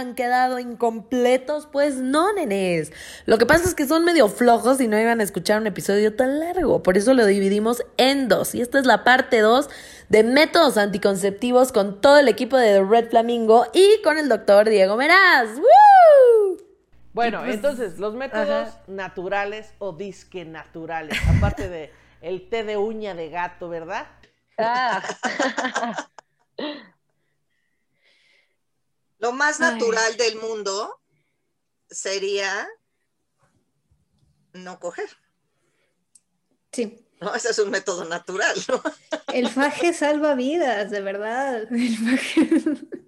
habían quedado incompletos? Pues no, nenes. Lo que pasa es que son medio flojos y no iban a escuchar un episodio tan largo. Por eso lo dividimos en dos. Y esta es la parte 2 de métodos anticonceptivos con todo el equipo de Red Flamingo y con el doctor Diego Meraz. Bueno, pues, entonces, los métodos naturales o disque naturales, aparte de el té de uña de gato, ¿verdad? Ah. Lo más natural del mundo sería no coger. Sí. No, ese es un método natural, ¿no? El faje salva vidas, de verdad. El faje...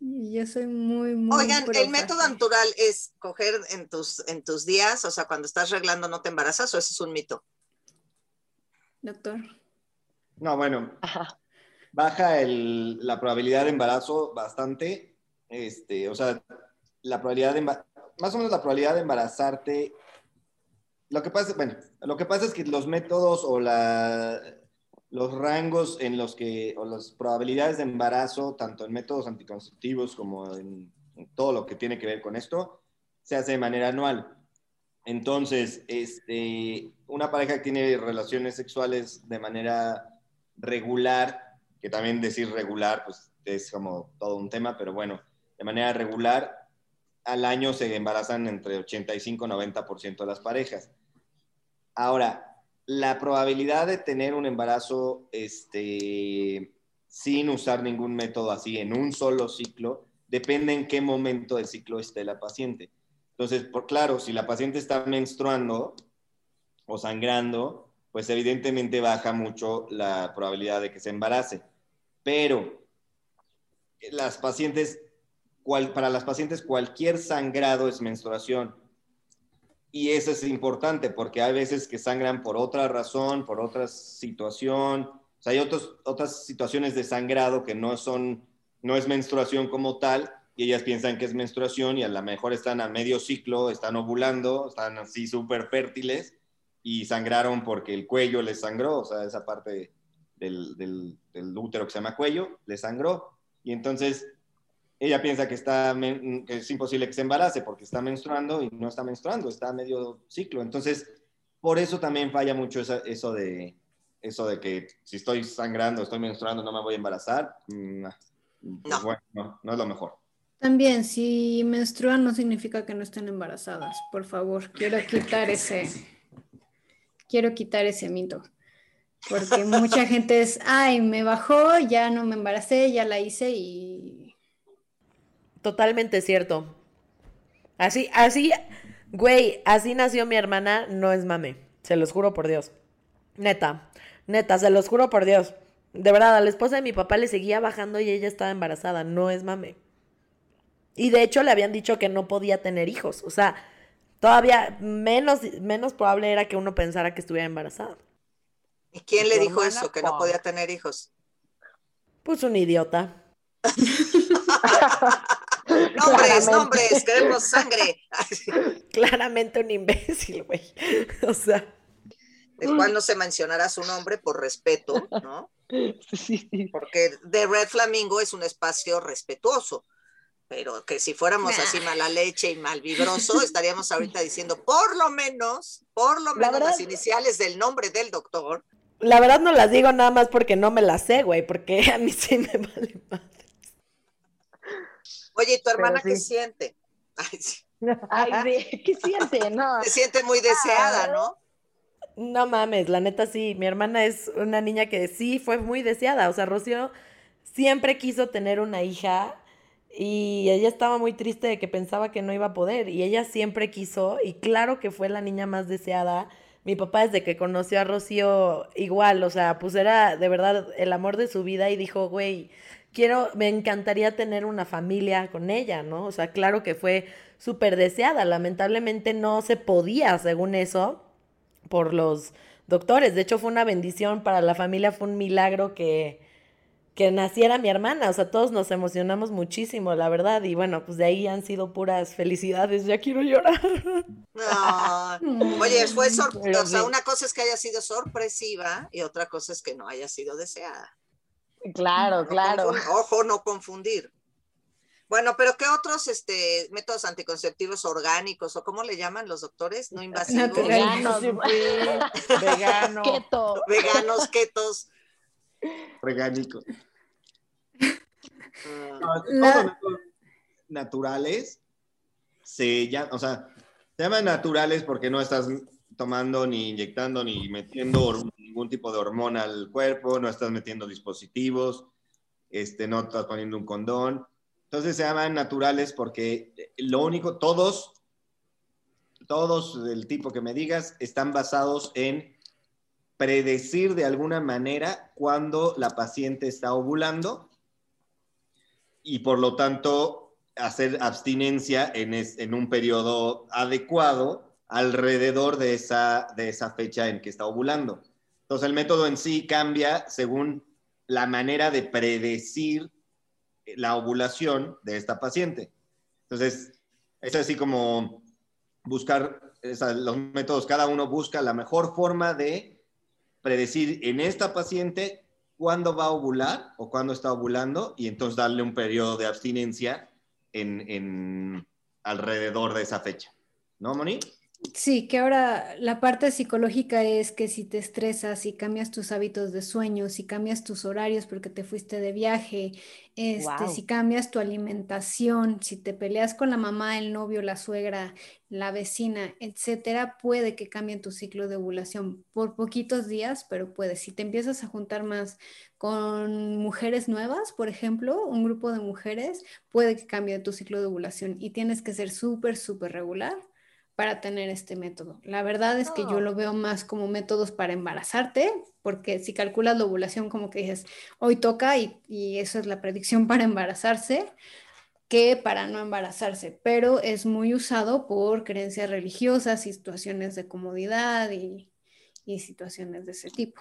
Yo soy muy, muy. Oigan, el método natural es coger en tus, en tus días, o sea, cuando estás arreglando no te embarazas, o ese es un mito. Doctor. No, bueno, baja la probabilidad de embarazo bastante. Este, o sea, la probabilidad de más o menos la probabilidad de embarazarte. Lo que pasa, bueno, lo que pasa es que los métodos o la, los rangos en los que, o las probabilidades de embarazo, tanto en métodos anticonceptivos como en, todo lo que tiene que ver con esto, se hace de manera anual. Entonces, este, una pareja que tiene relaciones sexuales de manera regular, que también decir regular, pues es como todo un tema, pero bueno, de manera regular, al año se embarazan entre 85 y 90% de las parejas. Ahora, la probabilidad de tener un embarazo este, sin usar ningún método así en un solo ciclo depende en qué momento del ciclo esté la paciente. Entonces, por claro, si la paciente está menstruando o sangrando, pues evidentemente baja mucho la probabilidad de que se embarace. Pero las pacientes, para las pacientes cualquier sangrado es menstruación. Y eso es importante porque hay veces que sangran por otra razón, por otra situación. O sea, hay otros, otras situaciones de sangrado que no son, no es menstruación como tal, y ellas piensan que es menstruación y a lo mejor están a medio ciclo, están ovulando, están así súper fértiles, y sangraron porque el cuello les sangró, o sea, esa parte del, del, útero que se llama cuello, le sangró. Y entonces ella piensa que, está, que es imposible que se embarace porque está menstruando y no está menstruando, está a medio ciclo. Entonces, por eso también falla mucho eso, de, eso de que si estoy sangrando, estoy menstruando, no me voy a embarazar. Mm, pues bueno, no, no es lo mejor. También, si menstruan no significa que no estén embarazadas. Por favor, quiero quitar ese, quiero quitar ese mito. Porque mucha gente es, ay, me bajó, ya no me embaracé, ya la hice y... Totalmente cierto. Así, así, güey, así nació mi hermana, no es mame. Se los juro por Dios. Neta, neta, se los juro por Dios. De verdad, a la esposa de mi papá le seguía bajando y ella estaba embarazada, no es mame. Y de hecho le habían dicho que no podía tener hijos. O sea, Todavía menos, menos probable era que uno pensara que estuviera embarazada. ¿Y quién le dijo eso, que no podía tener hijos? Pues un idiota. nombres, nombres, queremos sangre. Claramente un imbécil, güey. O sea. El cual no se mencionará su nombre por respeto, ¿no? Sí, sí. Porque The Red Flamingo es un espacio respetuoso pero que si fuéramos así mala leche y mal vibroso, estaríamos ahorita diciendo por lo menos, por lo menos las iniciales del nombre del doctor. La verdad no las digo nada más porque no me las sé, güey, porque a mí sí me vale madre. Oye, ¿y tu hermana qué siente? Ay, sí. Ay, ¿qué siente? No. Se siente muy deseada, ¿no? No mames, la neta sí, mi hermana es una niña que sí fue muy deseada, o sea, Rocío siempre quiso tener una hija y ella estaba muy triste de que pensaba que no iba a poder. Y ella siempre quiso, y claro que fue la niña más deseada. Mi papá desde que conoció a Rocío igual, o sea, pues era de verdad el amor de su vida y dijo, güey, quiero, me encantaría tener una familia con ella, ¿no? O sea, claro que fue súper deseada. Lamentablemente no se podía, según eso, por los doctores. De hecho, fue una bendición para la familia, fue un milagro que, que naciera mi hermana, o sea, todos nos emocionamos muchísimo, la verdad, y bueno, pues de ahí han sido puras felicidades, ya quiero llorar. No. Oye, fue sorpresa, o sea, una cosa es que haya sido sorpresiva y otra cosa es que no haya sido deseada. Claro, claro. ojo, no confundir. Bueno, pero ¿qué otros este, métodos anticonceptivos orgánicos o cómo le llaman los doctores? No invasivos. Veganos. Veganos. Keto. Veganos, ketos. Orgánicos. Ah. naturales se llaman, o sea, se llaman naturales porque no estás tomando ni inyectando ni metiendo ningún tipo de hormona al cuerpo, no estás metiendo dispositivos, este, no estás poniendo un condón. Entonces se llaman naturales porque lo único, todos, todos del tipo que me digas, están basados en predecir de alguna manera cuando la paciente está ovulando y por lo tanto hacer abstinencia en, en un periodo adecuado alrededor de esa, de esa fecha en que está ovulando. Entonces el método en sí cambia según la manera de predecir la ovulación de esta paciente. Entonces, es así como buscar los métodos, cada uno busca la mejor forma de predecir en esta paciente cuándo va a ovular o cuándo está ovulando y entonces darle un periodo de abstinencia en, en alrededor de esa fecha. ¿No, Moni? Sí, que ahora la parte psicológica es que si te estresas, si cambias tus hábitos de sueño, si cambias tus horarios porque te fuiste de viaje, este, si cambias tu alimentación, si te peleas con la mamá, el novio, la suegra, la vecina, etcétera, puede que cambie tu ciclo de ovulación por poquitos días, pero puede. Si te empiezas a juntar más con mujeres nuevas, por ejemplo, un grupo de mujeres, puede que cambie tu ciclo de ovulación y tienes que ser súper, súper regular para tener este método. La verdad es que yo lo veo más como métodos para embarazarte, porque si calculas la ovulación como que dices, hoy toca y, eso es la predicción para embarazarse, que para no embarazarse, pero es muy usado por creencias religiosas, situaciones de comodidad y, situaciones de ese tipo.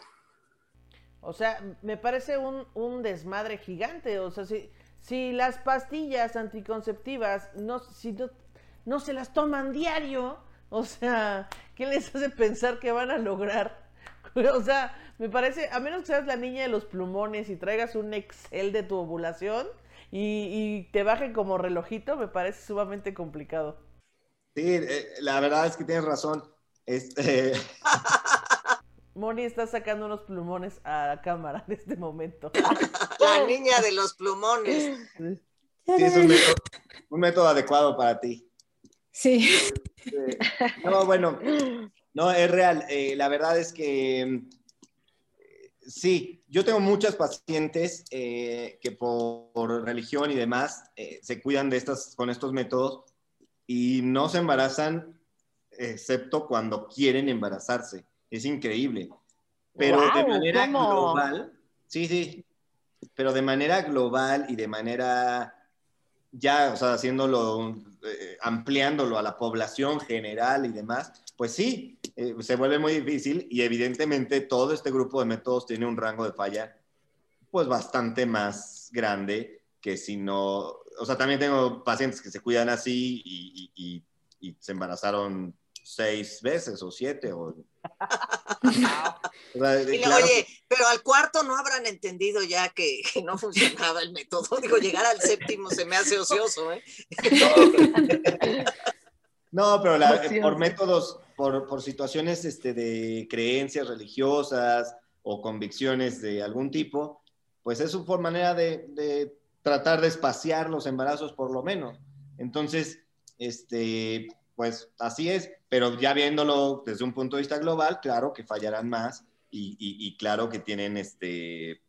O sea, me parece un, desmadre gigante. O sea, si, si las pastillas anticonceptivas no, si no no se las toman diario. O sea, ¿qué les hace pensar que van a lograr? O sea, me parece, a menos que seas la niña de los plumones y traigas un Excel de tu ovulación y, te bajen como relojito, me parece sumamente complicado. Sí, eh, la verdad es que tienes razón. Este... Moni está sacando unos plumones a la cámara en este momento. La niña de los plumones. Sí, es un método, un método adecuado para ti. Sí. no, bueno, no, es real. Eh, la verdad es que eh, sí, yo tengo muchas pacientes eh, que por, religión y demás se cuidan de estas, con estos métodos y no se embarazan excepto cuando quieren embarazarse. Es increíble. Pero de manera global, sí, sí, pero de manera global y de manera ya, o sea, haciéndolo, eh, ampliándolo a la población general y demás, pues sí, eh, se vuelve muy difícil y evidentemente todo este grupo de métodos tiene un rango de falla pues bastante más grande que si no, o sea, también tengo pacientes que se cuidan así y, y se embarazaron seis veces o siete o Oye, pero al cuarto no habrán entendido ya que, no funcionaba el método. Digo, llegar al séptimo se me hace ocioso, ¿eh? No, pero por métodos, por, situaciones este, de creencias religiosas o convicciones de algún tipo, pues es su manera de, de tratar de espaciar los embarazos por lo menos. Entonces, este, pues así es, pero ya viéndolo desde un punto de vista global, claro que fallarán más y, claro que tienen este,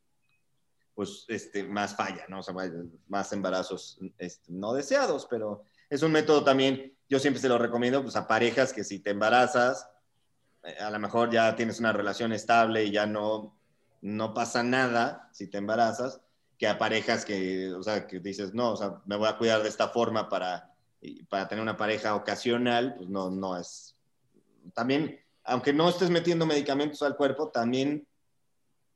pues, este, más falla, ¿no? O sea, más embarazos este, no deseados, pero es un método también, yo siempre se lo recomiendo pues, a parejas que si te embarazas, eh, a lo mejor ya tienes una relación estable y ya no, no pasa nada si te embarazas, que a parejas que, o sea, que dices, no, o sea, me voy a cuidar de esta forma para para tener una pareja ocasional, pues no, no es. También, aunque no estés metiendo medicamentos al cuerpo, también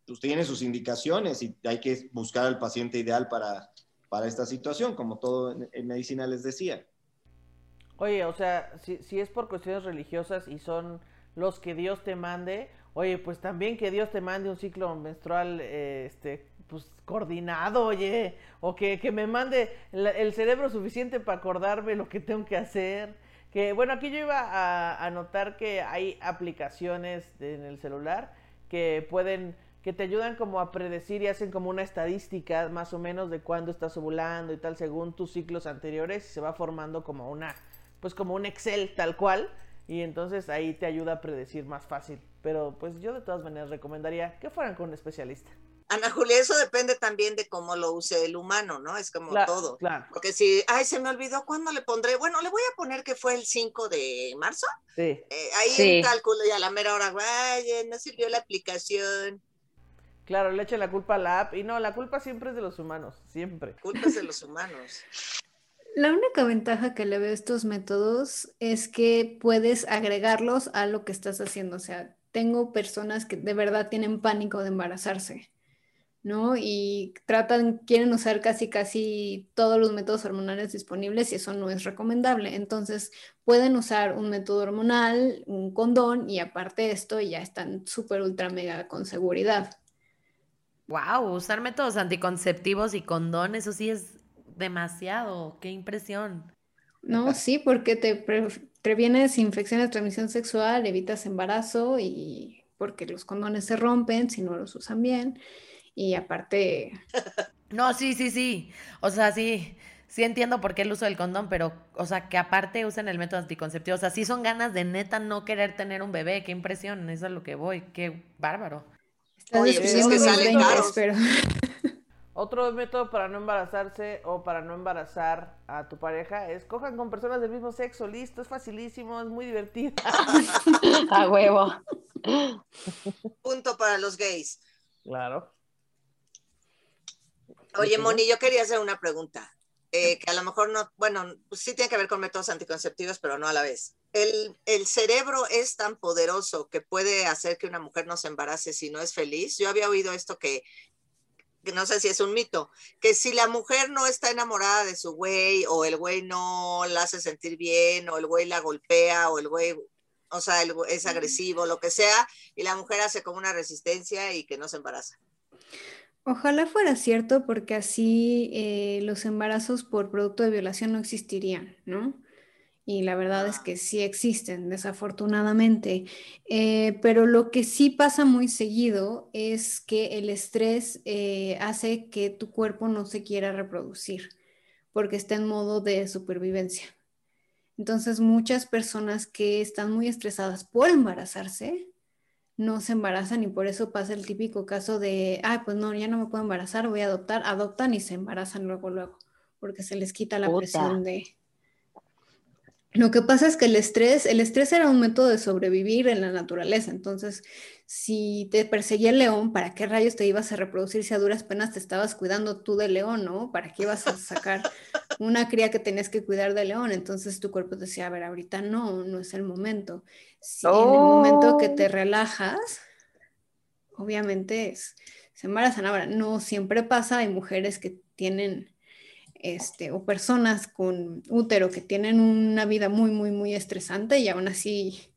pues, tiene sus indicaciones y hay que buscar al paciente ideal para, para esta situación, como todo en, medicina les decía. Oye, o sea, si, si, es por cuestiones religiosas y son los que Dios te mande, Oye, pues también que Dios te mande un ciclo menstrual, eh, este, pues coordinado, oye, o que, me mande el cerebro suficiente para acordarme lo que tengo que hacer. Que bueno, aquí yo iba a, a notar que hay aplicaciones en el celular que pueden que te ayudan como a predecir y hacen como una estadística más o menos de cuándo estás ovulando y tal según tus ciclos anteriores y se va formando como una pues como un Excel tal cual y entonces ahí te ayuda a predecir más fácil. Pero pues yo de todas maneras recomendaría que fueran con un especialista. Ana Julia, eso depende también de cómo lo use el humano, ¿no? Es como todo. Claro. Porque si, ay, se me olvidó cuándo le pondré, bueno, le voy a poner que fue el 5 de marzo. Sí. Eh, ahí un cálculo y a la mera hora, vaya, no sirvió la aplicación. Claro, le echan la culpa a la app y no, la culpa siempre es de los humanos, siempre. Culpa es de los humanos. La única ventaja que le veo a estos métodos es que puedes agregarlos a lo que estás haciendo. O sea, tengo personas que de verdad tienen pánico de embarazarse, ¿no? Y tratan, quieren usar casi, casi todos los métodos hormonales disponibles y eso no es recomendable. Entonces, pueden usar un método hormonal, un condón y aparte de esto ya están súper, ultra, mega con seguridad. Wow, usar métodos anticonceptivos y condón, eso sí es demasiado. Qué impresión. No, sí, porque te previenes infecciones de transmisión sexual, evitas embarazo y porque los condones se rompen si no los usan bien. Y aparte. No, sí, sí, sí. O sea, sí. Sí entiendo por qué el uso del condón, pero, o sea, que aparte usen el método anticonceptivo. O sea, sí son ganas de neta no querer tener un bebé. Qué impresión. Eso es lo que voy. Qué bárbaro. Oye, es que sale pero... Otro método para no embarazarse o para no embarazar a tu pareja es cojan con personas del mismo sexo, listo, es facilísimo, es muy divertido. a huevo. Punto para los gays. Claro. Oye, Moni, yo quería hacer una pregunta. Eh, que a lo mejor no, bueno, pues sí tiene que ver con métodos anticonceptivos, pero no a la vez. El, el, cerebro es tan poderoso que puede hacer que una mujer no se embarace si no es feliz. Yo había oído esto que, que no sé si es un mito, que si la mujer no está enamorada de su güey o el güey no la hace sentir bien o el güey la golpea o el güey, o sea, es agresivo, lo que sea, y la mujer hace como una resistencia y que no se embaraza. Ojalá fuera cierto porque así eh, los embarazos por producto de violación no existirían, ¿no? Y la verdad es ah. que sí existen, desafortunadamente. Eh, pero lo que sí pasa muy seguido es que el estrés eh, hace que tu cuerpo no se quiera reproducir porque está en modo de supervivencia. Entonces, muchas personas que están muy estresadas por embarazarse, no se embarazan y por eso pasa el típico caso de, ay, pues no, ya no me puedo embarazar, voy a adoptar, adoptan y se embarazan luego, luego, porque se les quita la presión de... Lo que pasa es que el estrés, el estrés era un método de sobrevivir en la naturaleza, entonces si te perseguía el león, ¿para qué rayos te ibas a reproducir si a duras penas te estabas cuidando tú del león, no? ¿Para qué ibas a sacar una cría que tenías que cuidar del león? Entonces tu cuerpo decía, a ver, ahorita no, no es el momento. Si en el momento que te oh. relajas, obviamente es, se embarazan. Ahora, no siempre pasa, hay mujeres que tienen, este, o personas con útero que tienen una vida muy, muy, muy estresante y aún así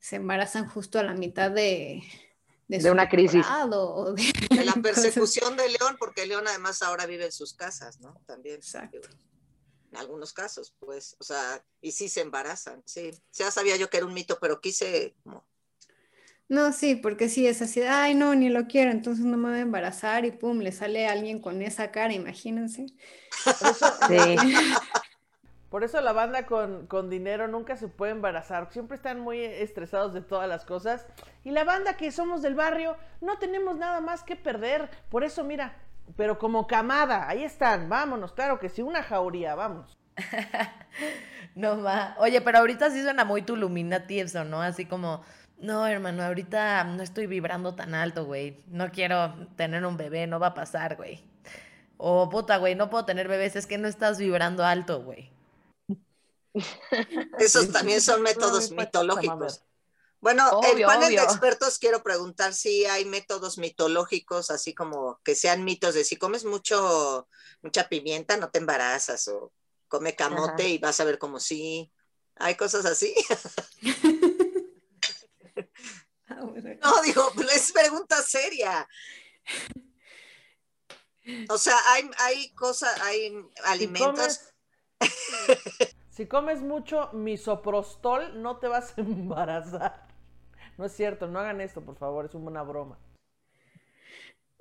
se embarazan justo a la mitad de, de, una crisis. De, la persecución de León, porque León además ahora vive en sus casas, ¿no? También. Exacto. En algunos casos, pues, o sea, y sí se embarazan, sí. Ya sabía yo que era un mito, pero quise No, sí, porque sí es así, ay, no, ni lo quiero, entonces no me voy a embarazar y pum, le sale a alguien con esa cara, imagínense. sí. Por eso la banda con, dinero nunca se puede embarazar. Siempre están muy estresados de todas las cosas. Y la banda que somos del barrio no tenemos nada más que perder. Por eso, mira, pero como camada, ahí están. Vámonos, claro que sí, una jauría, vamos. no va. Oye, pero ahorita sí suena muy Tuluminati eso, ¿no? Así como, no, hermano, ahorita no estoy vibrando tan alto, güey. No quiero tener un bebé, no va a pasar, güey. O puta, güey, no puedo tener bebés, es que no estás vibrando alto, güey. Esos también son métodos mitológicos. Bueno, el panel de expertos quiero preguntar si hay métodos mitológicos, así como que sean mitos de si comes mucho, mucha pimienta, no te embarazas, o come camote y vas a ver como si hay cosas así. Ah, no, digo, es pregunta seria. O sea, hay, hay cosas, hay alimentos. Si comes, mucho misoprostol, no te vas a embarazar. No es cierto, no hagan esto, por favor, es una broma.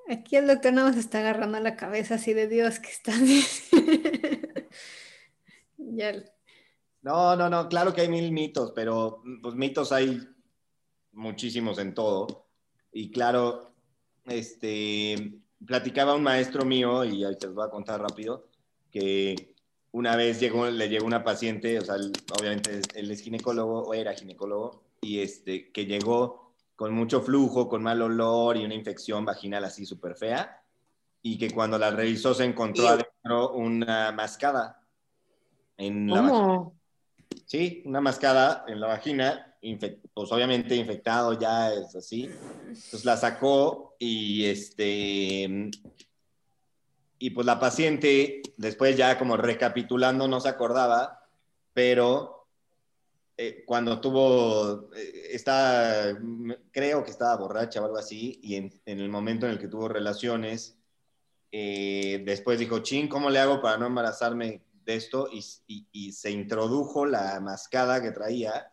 Aquí el doctor nada más está agarrando la cabeza así de Dios que está ya. No, no, no, claro que hay mil mitos, pero pues mitos hay muchísimos en todo. Y claro, este, platicaba un maestro mío, y ahí te lo voy a contar rápido, que una vez llegó, le llegó una paciente, o sea, obviamente él es ginecólogo, o era ginecólogo, y este, que llegó con mucho flujo, con mal olor y una infección vaginal así súper fea, y que cuando la revisó se encontró adentro una mascada en la vagina. Sí, una mascada en la vagina, pues obviamente infectado ya es así. Entonces la sacó y este y pues la paciente después ya como recapitulando no se acordaba, pero eh, cuando tuvo, eh, está, creo que estaba borracha o algo así, y en, el momento en el que tuvo relaciones, eh, después dijo, chin, ¿cómo le hago para no embarazarme de esto? Y, se introdujo la mascada que traía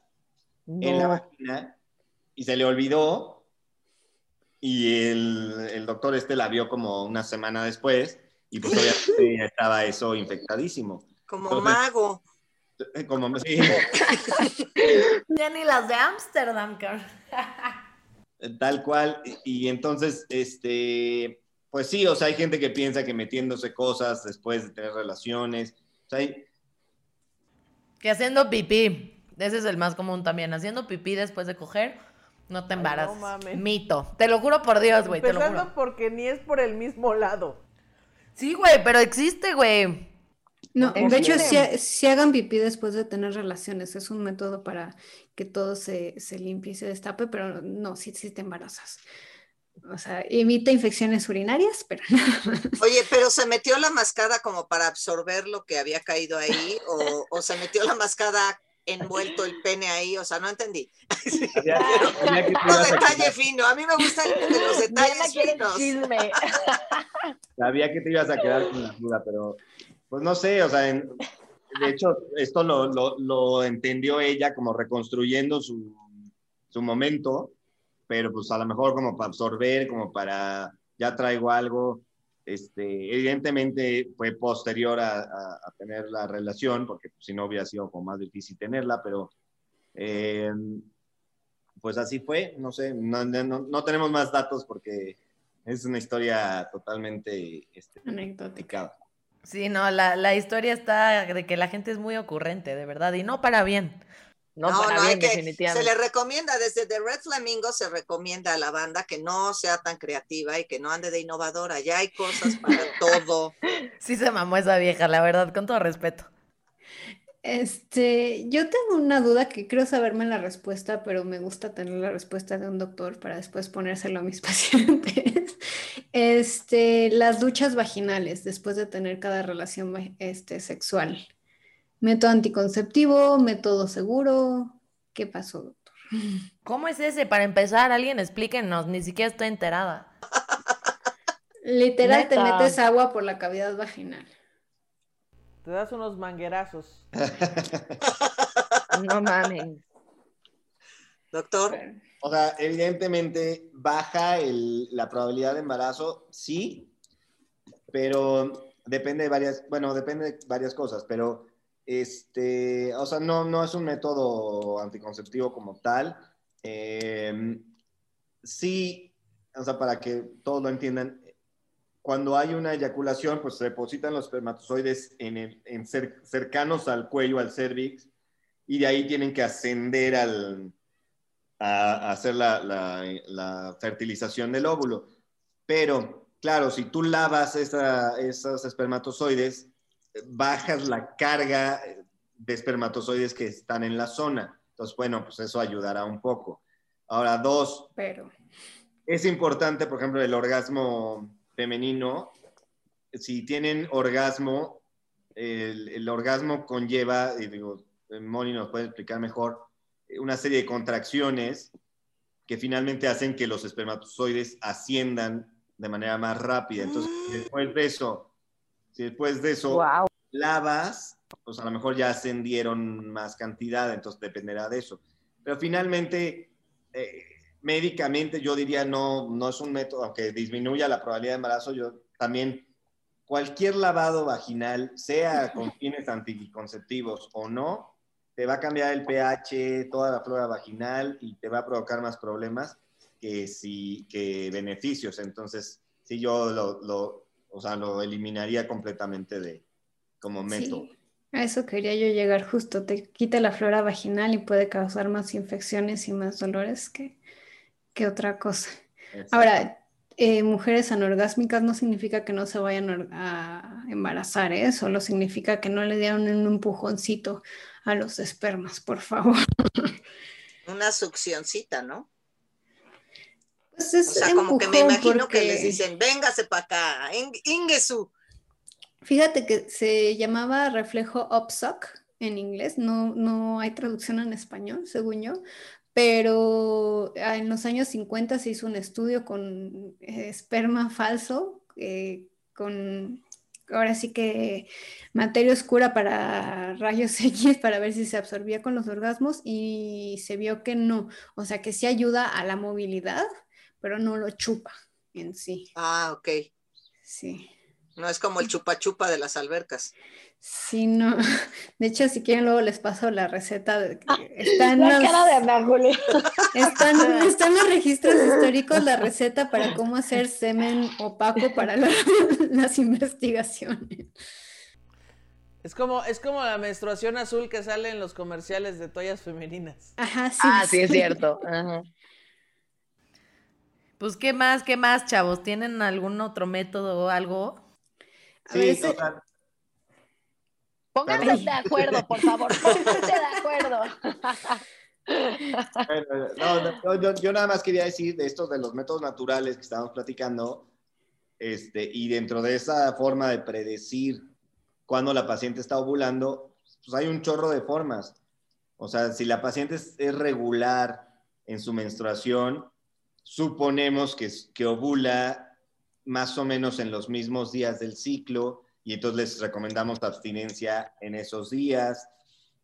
en la vagina y se le olvidó. Y el, el, doctor este la vio como una semana después y pues obviamente estaba eso infectadísimo. Como mago. Como, sí. ya ni las de Ámsterdam, Tal cual. Y, entonces, este, pues sí, o sea, hay gente que piensa que metiéndose cosas después de tener relaciones. O sea, Que haciendo pipí. Ese es el más común también. Haciendo pipí después de coger, no te embarazas. Mito. Te lo juro por Dios, güey. Empezando porque ni es por el mismo lado. Sí, güey, pero existe, güey. No, de hecho, si, hagan pipí después de tener relaciones, es un método para que todo se, limpie y se destape, pero no, si sí, te embarazas. O sea, evita infecciones urinarias, pero Oye, pero ¿se metió la mascada como para absorber lo que había caído ahí? ¿O, o se metió la mascada envuelto el pene ahí? O sea, no entendí. Un detalle fino. A mí me gustan los detalles finos. Sabía que te ibas a quedar con la duda, pero pues no sé, o sea, de hecho, esto lo, lo, entendió ella como reconstruyendo su, su, momento, pero pues a lo mejor como para absorber, como para, ya traigo algo, este, evidentemente fue posterior a, a, tener la relación, porque pues, si no hubiera sido como más difícil tenerla, pero eh, pues así fue, no sé, no, no, no, tenemos más datos porque es una historia totalmente este, anecdótica. Sí, no, la, la, historia está de que la gente es muy ocurrente, de verdad, y no para bien. No, para bien, definitivamente. Se le recomienda, desde The Red Flamingo se recomienda a la banda que no sea tan creativa y que no ande de innovadora. Ya hay cosas para todo. Sí se mamó esa vieja, la verdad, con todo respeto. Este, yo tengo una duda que creo saberme la respuesta, pero me gusta tener la respuesta de un doctor para después ponérselo a mis pacientes. Este, las duchas vaginales después de tener cada relación este, sexual. Método anticonceptivo, método seguro. ¿Qué pasó, doctor? ¿Cómo es ese? Para empezar, alguien explíquenos, ni siquiera estoy enterada. Literal, te metes agua por la cavidad vaginal. Te das unos manguerazos. no mames. Doctor. O sea, evidentemente baja la probabilidad de embarazo, sí, pero depende de varias, bueno, depende de varias cosas, pero este, o sea, no, no es un método anticonceptivo como tal. Eh, sí, o sea, para que todos lo entiendan, cuando hay una eyaculación, pues se depositan los espermatozoides en, cercanos al cuello, al cervix, y de ahí tienen que ascender al, a, hacer la, fertilización del óvulo. Pero, claro, si tú lavas esos espermatozoides, bajas la carga de espermatozoides que están en la zona. Entonces, bueno, pues eso ayudará un poco. Ahora, dos. Pero. Es importante, por ejemplo, el orgasmo femenino, si tienen orgasmo, el, orgasmo conlleva, y digo, Moni nos puede explicar mejor, una serie de contracciones que finalmente hacen que los espermatozoides asciendan de manera más rápida. Entonces, después de eso, si después de eso Wow. lavas, pues a lo mejor ya ascendieron más cantidad, entonces dependerá de eso. Pero finalmente, eh, médicamente yo diría no, no es un método, aunque disminuya la probabilidad de embarazo, yo también cualquier lavado vaginal, sea con fines anticonceptivos o no, te va a cambiar el pH, toda la flora vaginal y te va a provocar más problemas que, si, que beneficios. Entonces, sí, yo lo, lo, o sea, lo eliminaría completamente de, como método. Sí, a eso quería yo llegar justo. Te quita la flora vaginal y puede causar más infecciones y más dolores que, que otra cosa. Exacto. Ahora, eh, mujeres anorgásmicas no significa que no se vayan a embarazar, ¿eh? Solo significa que no le dieron un empujoncito a los espermas, por favor. Una succioncita, ¿no? Pues O es sea, como que me imagino que les dicen, véngase para acá, Ing- Ingesu. Fíjate que se llamaba reflejo upsuck en inglés, no, no hay traducción en español, según yo, pero ah, en los años 50 se hizo un estudio con eh, esperma falso, eh, con ahora sí que materia oscura para rayos X para ver si se absorbía con los orgasmos y se vio que no, o sea que sí ayuda a la movilidad, pero no lo chupa en sí, Ah, ok. sí. No es como el chupa chupa de las albercas. Sí, no. De hecho, si quieren, luego les paso la receta. de- Está en, La los, cara de Ana Julia. están- los registros históricos la receta para cómo hacer semen opaco para la- las investigaciones. Es como, es como la menstruación azul que sale en los comerciales de toallas femeninas. Ajá, sí. Ah, sí, es cierto. Ajá. Pues, ¿qué más? ¿Qué más, chavos? ¿Tienen algún otro método o algo? Ver, Sí, ese- o sea, Pónganse de acuerdo, por favor. Pónganse de acuerdo. Bueno, no, yo, yo nada más quería decir de estos de los métodos naturales que estábamos platicando, este, y dentro de esa forma de predecir cuándo la paciente está ovulando, pues hay un chorro de formas. O sea, si la paciente es, es regular en su menstruación, suponemos que, que ovula más o menos en los mismos días del ciclo y entonces les recomendamos abstinencia en esos días.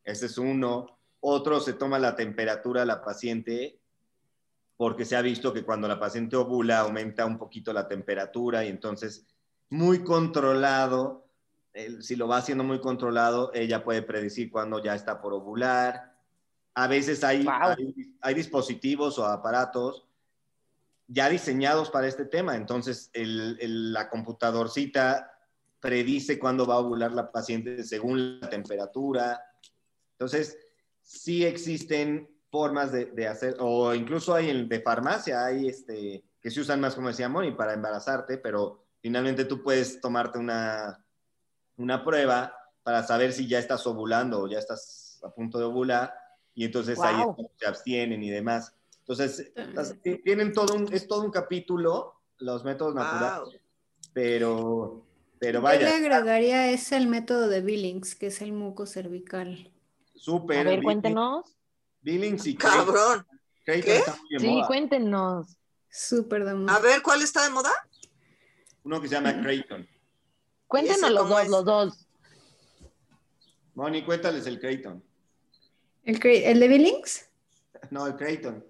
Ese es uno. Otro se toma la temperatura a la paciente porque se ha visto que cuando la paciente ovula aumenta un poquito la temperatura y entonces muy controlado, si lo va haciendo muy controlado, ella puede predecir cuándo ya está por ovular. A veces hay, Wow. hay, hay dispositivos o aparatos ya diseñados para este tema, entonces el- el- la computadorcita predice cuándo va a ovular la paciente según la temperatura. Entonces, sí existen formas de, de hacer, o incluso hay en, de farmacia, hay este, que se usan más, como decía Moni, para embarazarte, pero finalmente tú puedes tomarte una, una prueba para saber si ya estás ovulando o ya estás a punto de ovular, y entonces ahí Wow. cuando se abstienen y demás. Entonces, las- tienen todo un, es todo un capítulo, los métodos naturales, Wow. Pero, pero Yo le vaya, agregaría es el método de Billings, que es el muco cervical. súper. A ver, Billings- cuéntenos. Billings y. Cabrón. ¿Qué? está muy de Sí, moda. cuéntenos. Súper de A moda. ver, ¿cuál está de moda? Uno que se llama Creighton. Cuéntenos los dos, es? los dos. Moni, cuéntales el Creighton. ¿El, cre- el de Billings? No, el Creighton.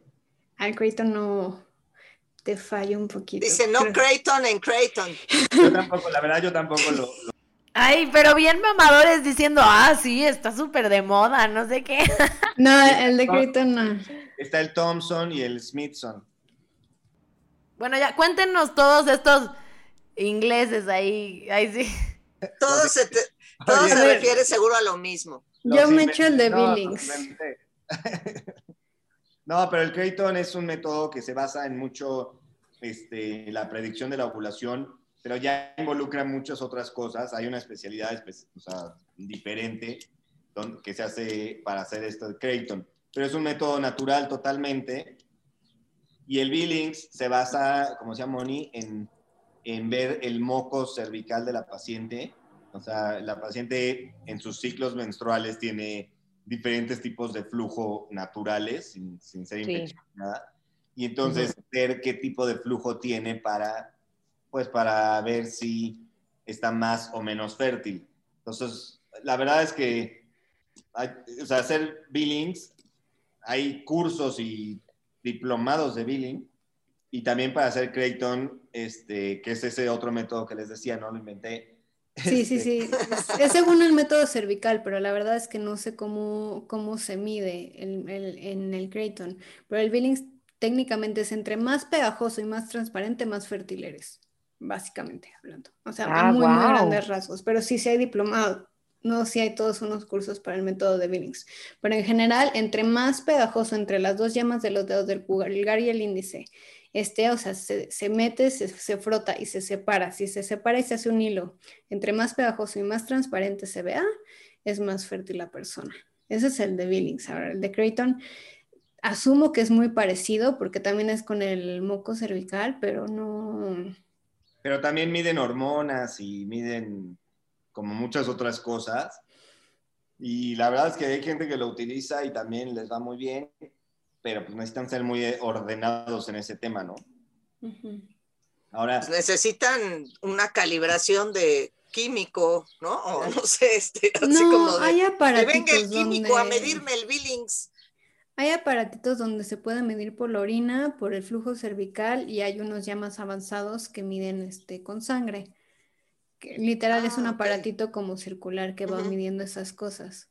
Al Creighton no te fallo un poquito. Dice, no Creighton en Creighton. Yo tampoco, la verdad, yo tampoco lo. lo- Ay, pero bien mamadores diciendo, ah, sí, está súper de moda, no sé qué. No, el de Creighton no. Está el Thompson y el Smithson. Bueno, ya, cuéntenos todos estos ingleses ahí. Ahí sí. Todo se, te- todo Oye, se refiere seguro a lo mismo. Yo Los me echo el de. No, Billings. inventé. No, pero el Creighton es un método que se basa en mucho este, la predicción de la ovulación, pero ya involucra muchas otras cosas. Hay una especialidad espe- o diferente que se hace para hacer esto de Creighton, pero es un método natural totalmente. Y el Billings se basa, como decía Moni, en, en ver el moco cervical de la paciente. O sea, la paciente en sus ciclos menstruales tiene diferentes tipos de flujo naturales, sin, sin ser Sí. nada. y entonces ver qué tipo de flujo tiene para, pues para ver si está más o menos fértil. Entonces, la verdad es que, o sea, hacer billings, hay cursos y diplomados de billing, y también para hacer Creighton, este, que es ese otro método que les decía, ¿no? Lo inventé. Sí, sí, sí. Es según el método cervical, pero la verdad es que no sé cómo, cómo se mide el, el, en el Creighton. Pero el Billings técnicamente es entre más pegajoso y más transparente, más fértil eres, básicamente hablando. O sea, Ah, muy, muy grandes rasgos. Pero sí, sí hay diplomado. No, sí hay todos unos cursos para el método de Billings. Pero en general, entre más pegajoso entre las dos yemas de los dedos del pulgar y el índice, este, o sea, se, se mete, se, se frota y se separa. Si se separa y se hace un hilo, entre más pegajoso y más transparente se vea, es más fértil la persona. Ese es el de Billings. Ahora, el de Creighton, asumo que es muy parecido porque también es con el moco cervical, pero no. Pero también miden hormonas y miden como muchas otras cosas. Y la verdad es que hay gente que lo utiliza y también les va muy bien, pero pues necesitan ser muy ordenados en ese tema, ¿no? Ahora, Pues necesitan una calibración de químico, ¿no? O no sé, este, así como de, hay que aparatitos venga el químico a medirme el Billings. Hay aparatitos donde se puede medir por la orina, por el flujo cervical y hay unos ya más avanzados que miden este, con sangre. Que literal es un Ah, aparatito como circular que va Ujú. midiendo esas cosas,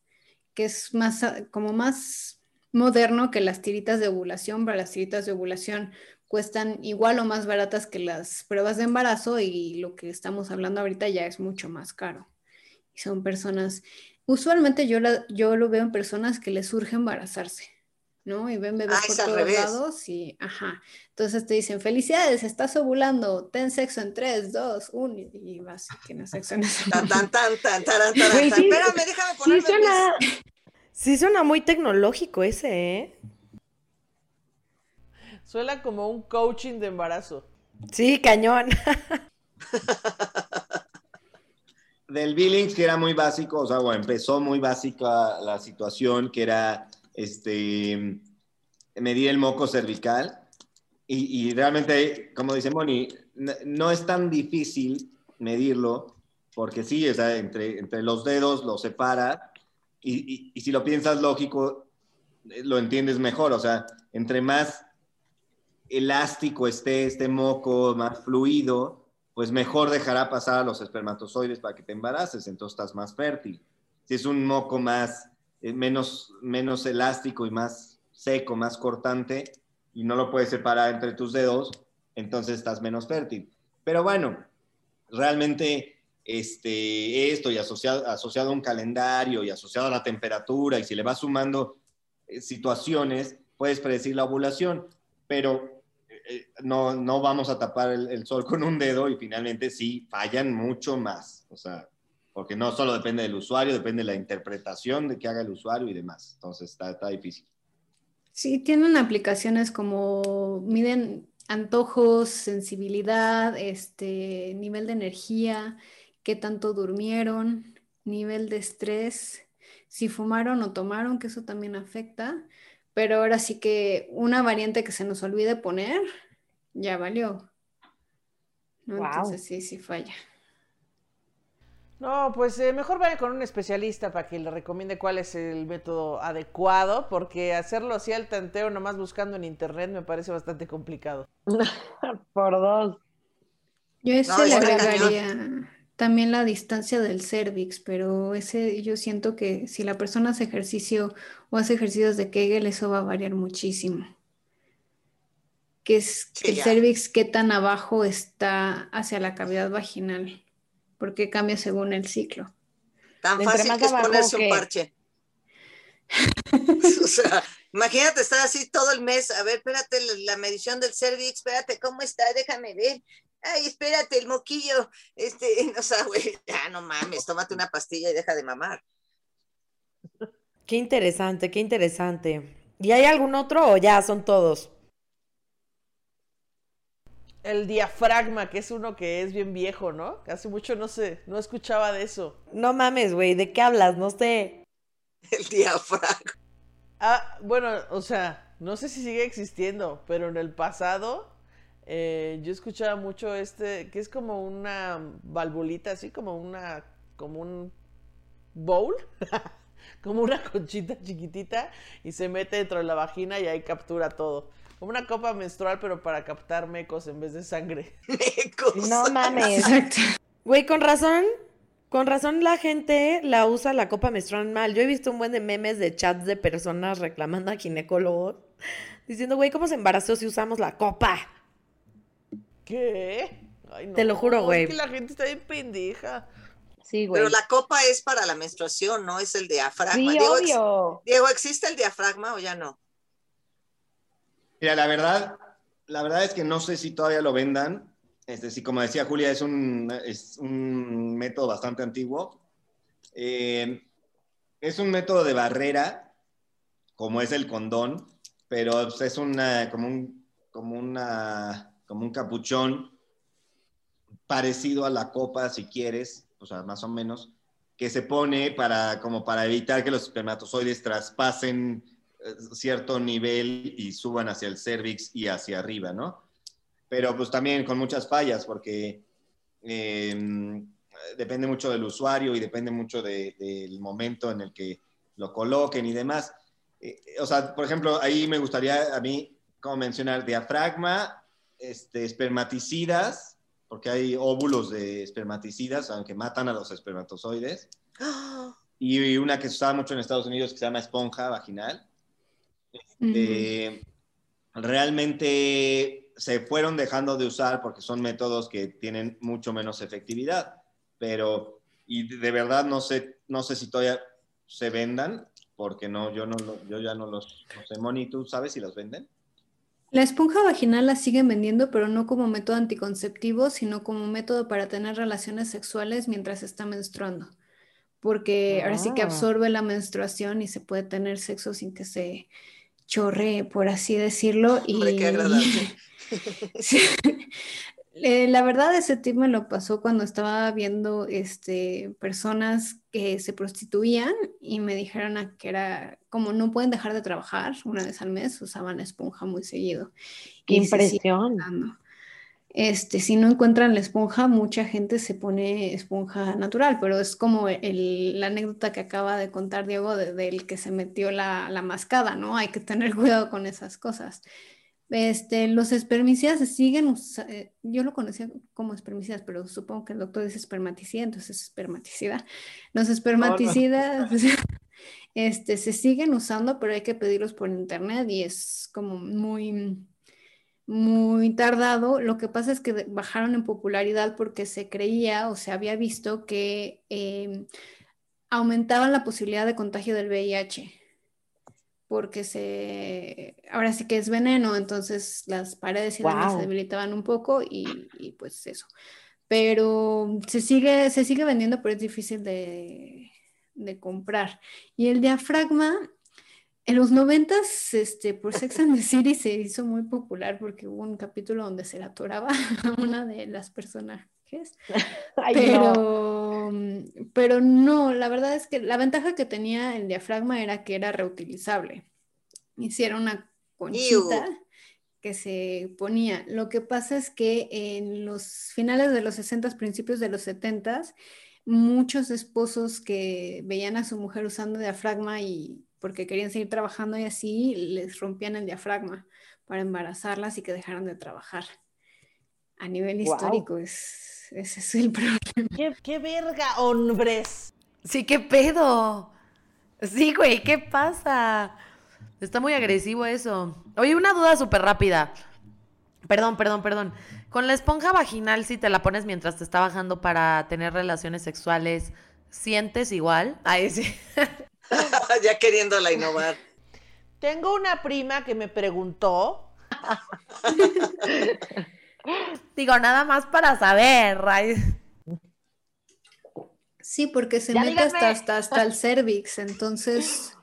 que es más como más moderno que las tiritas de ovulación, pero las tiritas de ovulación cuestan igual o más baratas que las pruebas de embarazo y lo que estamos hablando ahorita ya es mucho más caro. Y son personas, usualmente yo, la- yo lo veo en personas que les surge embarazarse. ¿no? Y ven bebés Ah, por todos revés. lados y, ajá. Entonces te dicen, felicidades, estás ovulando, ten sexo en 3, 2, 1 y vas y tienes sexo en ese Tan, tan, tan, tan, taran, taran, tan. sí, Espérame, déjame Sí ponerme suena, Sí suena muy tecnológico ese, ¿eh? Suena como un coaching de embarazo. Sí, cañón. del Billings, que era muy básico, o sea, bueno, empezó muy básica la situación, que era este, medir el moco cervical. Y, y realmente, como dice Moni, n- no es tan difícil medirlo, porque sí, o sea, entre, entre los dedos lo separa, y, si lo piensas lógico, eh, lo entiendes mejor, o sea, entre más elástico esté este moco, más fluido, pues mejor dejará pasar a los espermatozoides para que te embaraces, entonces estás más fértil. Si es un moco más, eh, menos, menos elástico y más seco, más cortante, y no lo puedes separar entre tus dedos, entonces estás menos fértil. Pero bueno, realmente este, esto y asociado, asociado a un calendario y asociado a la temperatura, y si le vas sumando eh, situaciones, puedes predecir la ovulación, pero eh, no, no vamos a tapar el, el sol con un dedo y finalmente sí fallan mucho más. O sea, porque no solo depende del usuario, depende de la interpretación de que haga el usuario y demás. Entonces está, está difícil. Sí, tienen aplicaciones como miden antojos, sensibilidad, este, nivel de energía, qué tanto durmieron, nivel de estrés, si fumaron o tomaron, que eso también afecta. Pero ahora sí que una variante que se nos olvide poner, ya valió. ¿no? Guau. Entonces sí, sí falla. No, pues eh, mejor vaya con un especialista para que le recomiende cuál es el método adecuado, porque hacerlo así al tanteo nomás buscando en internet me parece bastante complicado. por dos. Yo ese No, le agregaría también la distancia del cervix, pero ese yo siento que si la persona hace ejercicio o hace ejercicios de Kegel, eso va a variar muchísimo. Que es Sí, el ya. cervix, qué tan abajo está hacia la cavidad vaginal, porque cambia según el ciclo. Tan Entre fácil que es ponerse un que- parche. o sea, imagínate estar así todo el mes. A ver, espérate, la, la medición del cervix, espérate, ¿cómo está? Déjame ver. Ay, espérate, el moquillo. Este, o sea, güey, ya no mames, tómate una pastilla y deja de mamar. Qué interesante, qué interesante. ¿Y hay algún otro o ya son todos? El diafragma, que es uno que es bien viejo, ¿no? Hace mucho no sé, no escuchaba de eso. No mames, güey, ¿de qué hablas? No sé. El diafragma. Ah, bueno, o sea, no sé si sigue existiendo, pero en el pasado eh, yo escuchaba mucho este, que es como una valvulita, así como una, como un bowl, como una conchita chiquitita y se mete dentro de la vagina y ahí captura todo. Como una copa menstrual, pero para captar mecos en vez de sangre. Mecos. No mames. Exacto. Güey, con razón, con razón la gente la usa la copa menstrual mal. Yo he visto un buen de memes de chats de personas reclamando a ginecólogos diciendo, güey, ¿cómo se embarazó si usamos la copa? ¿Qué? Ay, Te lo juro, güey. Es que la gente está bien pendeja. Sí, güey. Pero la copa es para la menstruación, no es el diafragma. Sí, Diego, ex- obvio. Diego, ¿existe el diafragma o ya no? Mira, la verdad, la verdad es que no sé si todavía lo vendan. Este, sí, como decía Julia, es un, es un método bastante antiguo. Eh, es un método de barrera, como es el condón, pero pues, es una, como, un, como, una, como un capuchón parecido a la copa, si quieres, o sea, más o menos, que se pone para, como para evitar que los espermatozoides traspasen eh, cierto nivel y suban hacia el cervix y hacia arriba, ¿no? Pero pues también con muchas fallas, porque eh, depende mucho del usuario y depende mucho de- del momento en el que lo coloquen y demás. Eh, o sea, por ejemplo, ahí me gustaría a mí como mencionar diafragma, este, espermaticidas, porque hay óvulos de espermaticidas, aunque matan a los espermatozoides, y una que se usaba mucho en Estados Unidos que se llama esponja vaginal. Este, Realmente se fueron dejando de usar porque son métodos que tienen mucho menos efectividad, pero y de verdad no sé, no sé si todavía se vendan, porque no, yo, no, yo ya no los no sé. Moni, ¿tú sabes si los venden? La esponja vaginal la siguen vendiendo, pero no como método anticonceptivo, sino como método para tener relaciones sexuales mientras está menstruando. Porque ahora sí que Ah. absorbe la menstruación y se puede tener sexo sin que se chorree, por así decirlo. Hombre, qué agradable. Sí. Eh, La verdad, ese tip me lo pasó cuando estaba viendo este, personas que se prostituían y me dijeron a que era como no pueden dejar de trabajar una vez al mes, usaban la esponja muy seguido. Qué Y impresión. Este, si no encuentran la esponja, mucha gente se pone esponja natural, pero es como el- la anécdota que acaba de contar Diego de- del que se metió la, la mascada, ¿no? Hay que tener cuidado con esas cosas. Este, los espermicidas se siguen usa- eh, yo lo conocía como espermicidas, pero supongo que el doctor dice espermaticida, entonces es espermaticida. Los espermaticidas este, se siguen usando, pero hay que pedirlos por internet y es como muy, muy tardado. Lo que pasa es que bajaron en popularidad porque se creía o se había visto que eh, aumentaban la posibilidad de contagio del VIH porque se, ahora sí que es veneno, entonces las paredes y demás se debilitaban un poco y, y pues eso. Pero se sigue, se sigue vendiendo, pero es difícil de, de comprar. Y el diafragma, en los noventas, este, por Sex and the City se hizo muy popular porque hubo un capítulo donde se la atoraba a una de las personajes. Ay, no. Pero, pero no, la verdad es que la ventaja que tenía el diafragma era que era reutilizable. Hiciera una conchita que se ponía. Lo que pasa es que en los finales de los 60, principios de los 70, muchos esposos que veían a su mujer usando diafragma y porque querían seguir trabajando y así, les rompían el diafragma para embarazarlas y que dejaran de trabajar. A nivel histórico es, ese es el problema. ¿Qué, qué verga, hombres? Sí, qué pedo. Sí, güey, ¿qué pasa? Está muy agresivo eso. Oye, una duda súper rápida. Perdón, perdón, perdón. Con la esponja vaginal, si te la pones mientras te está bajando para tener relaciones sexuales, ¿sientes igual? Ay, sí. ya queriéndola innovar. Tengo una prima que me preguntó. Digo, nada más para saber. Sí, porque se Ya mete hasta, hasta, hasta el cervix, entonces,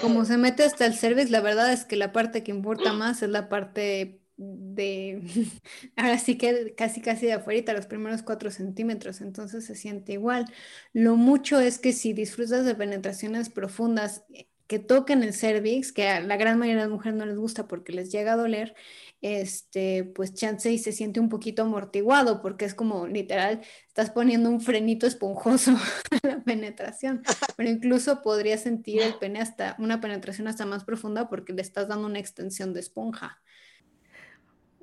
como se mete hasta el cervix, la verdad es que la parte que importa más es la parte de, ahora sí que casi casi de afuera, los primeros cuatro centímetros, entonces se siente igual. Lo mucho es que si disfrutas de penetraciones profundas, que toquen el cervix, que a la gran mayoría de las mujeres no les gusta porque les llega a doler, este, pues chance y se siente un poquito amortiguado porque es como literal, estás poniendo un frenito esponjoso a la penetración, pero incluso podría sentir el pene hasta una penetración hasta más profunda porque le estás dando una extensión de esponja.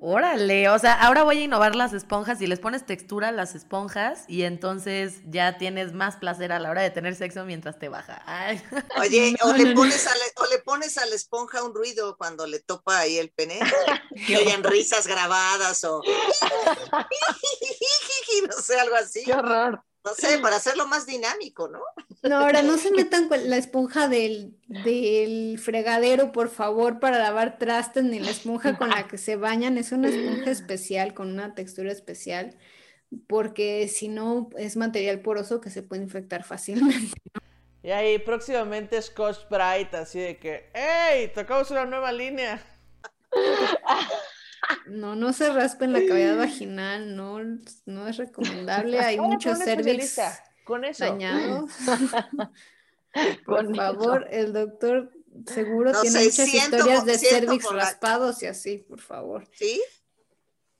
Órale, o sea, ahora voy a innovar las esponjas y les pones textura a las esponjas y entonces ya tienes más placer a la hora de tener sexo mientras te baja. Ay. Oye, o, le pones a la, o le pones a la esponja un ruido cuando le topa ahí el pene, que oyen risas grabadas o no sé, algo así. Qué horror. No sé, para hacerlo más dinámico, ¿no? No, ahora no se metan con la esponja del, del fregadero, por favor, para lavar trastes, ni la esponja con la que se bañan. Es una esponja especial, con una textura especial, porque si no es material poroso que se puede infectar fácilmente. Y ahí próximamente Scotch Bright, así de que, ¡Ey! Tocamos una nueva línea. No, no se raspen la cavidad vaginal, no, no es recomendable. Hay muchos cervix especialista, Con eso. dañados. Por favor, el doctor seguro No tiene sé, muchas siento historias de cervix la- raspados y así, por favor. ¿Sí?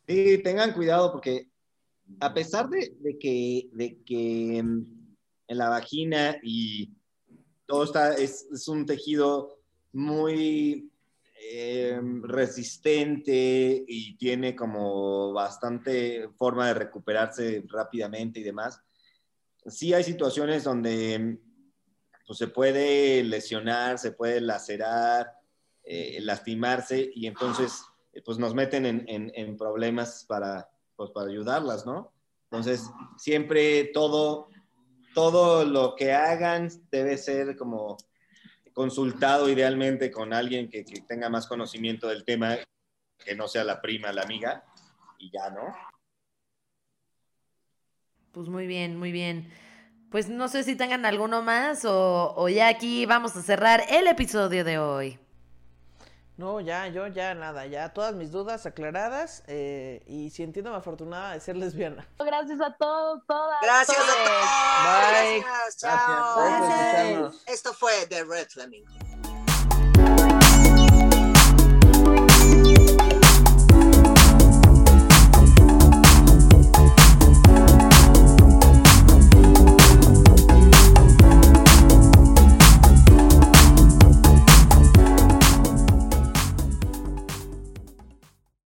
Sí, tengan cuidado porque a pesar de, de que, de que mm, en la vagina y todo está, es, es un tejido muy eh, resistente y tiene como bastante forma de recuperarse rápidamente y demás, sí hay situaciones donde pues, se puede lesionar, se puede lacerar, eh, lastimarse y entonces eh, pues nos meten en, problemas para, pues, para ayudarlas, ¿no? Entonces, siempre todo, todo lo que hagan debe ser como consultado idealmente con alguien que, que tenga más conocimiento del tema, que no sea la prima, la amiga, y ya, ¿no? Pues muy bien, muy bien. Pues no sé si tengan alguno más o, o ya aquí vamos a cerrar el episodio de hoy. No, ya, yo ya nada, ya todas mis dudas aclaradas eh, y sintiéndome afortunada de ser lesbiana. Gracias a todos, todas. Gracias a todos. Bye. Gracias, Gracias chao. escucharnos. Esto fue The Red Flamingo.